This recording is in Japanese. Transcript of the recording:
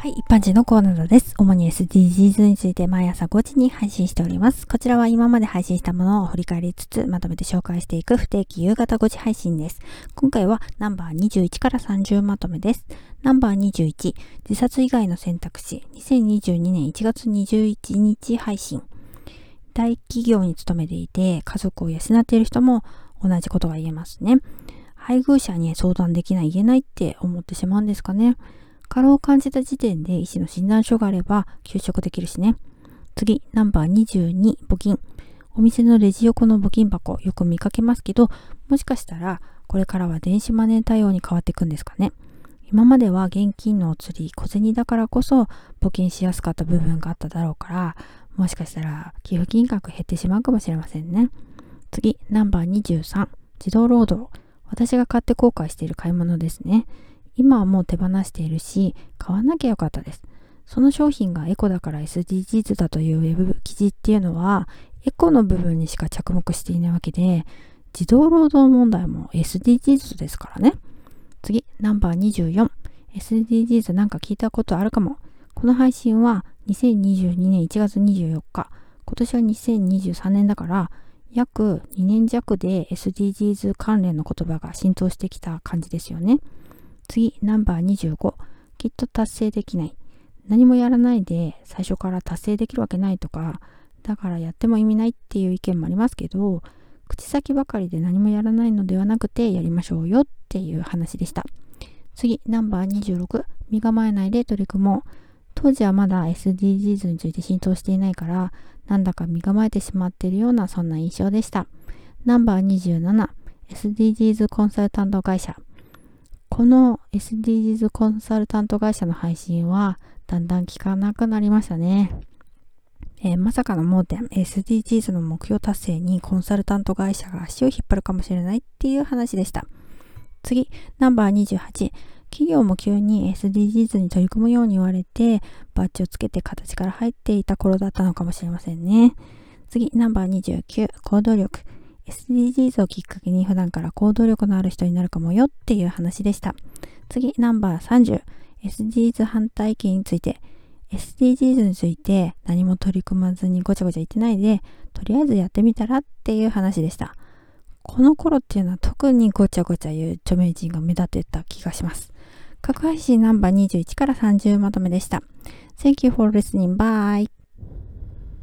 はい、一般人のコーナーです。主に SDGs について毎朝5時に配信しております。こちらは今まで配信したものを振り返りつつ、まとめて紹介していく不定期夕方5時配信です。今回はナンバー21から30まとめです。ナンバー21、自殺以外の選択肢、2022年1月21日配信。大企業に勤めていて、家族を養っている人も同じことが言えますね。配偶者に相談できない、言えないって思ってしまうんですかね。過労を感じた時点で医師の診断書があれば休職できるしね。次、ナンバー22、募金。お店のレジ横の募金箱、よく見かけますけど、もしかしたら、これからは電子マネー対応に変わっていくんですかね。今までは現金のお釣り、小銭だからこそ募金しやすかった部分があっただろうから、もしかしたら寄付金額減ってしまうかもしれませんね。次、ナンバー23、自動労働。私が買って後悔している買い物ですね。今はもう手放しているし、買わなきゃよかったです。その商品がエコだから SDGs だというウェブ記事っていうのは、エコの部分にしか着目していないわけで、自動労働問題も SDGs ですからね。次、ナンバー24。SDGs なんか聞いたことあるかも。この配信は2022年1月24日。今年は2023年だから、約2年弱で SDGs 関連の言葉が浸透してきた感じですよね。次、ナンバー25。きっと達成できない。何もやらないで最初から達成できるわけないとか、だからやっても意味ないっていう意見もありますけど、口先ばかりで何もやらないのではなくてやりましょうよっていう話でした。次、ナンバー26。身構えないで取り組もう。当時はまだ SDGs について浸透していないから、なんだか身構えてしまっているようなそんな印象でした。ナンバー27。SDGs コンサルタント会社。この SDGs コンサルタント会社の配信はだんだん聞かなくなりましたね。えー、まさかの盲点、SDGs の目標達成にコンサルタント会社が足を引っ張るかもしれないっていう話でした。次、ナンバー28。企業も急に SDGs に取り組むように言われて、バッジをつけて形から入っていた頃だったのかもしれませんね。次、ナンバー29。行動力。SDGs をきっかけに普段から行動力のある人になるかもよっていう話でした。次、ナンバー30。SDGs 反対意見について。SDGs について何も取り組まずにごちゃごちゃ言ってないで、とりあえずやってみたらっていう話でした。この頃っていうのは特にごちゃごちゃ言う著名人が目立ってた気がします。各配信ナンバー21から30まとめでした。Thank you for listening. Bye.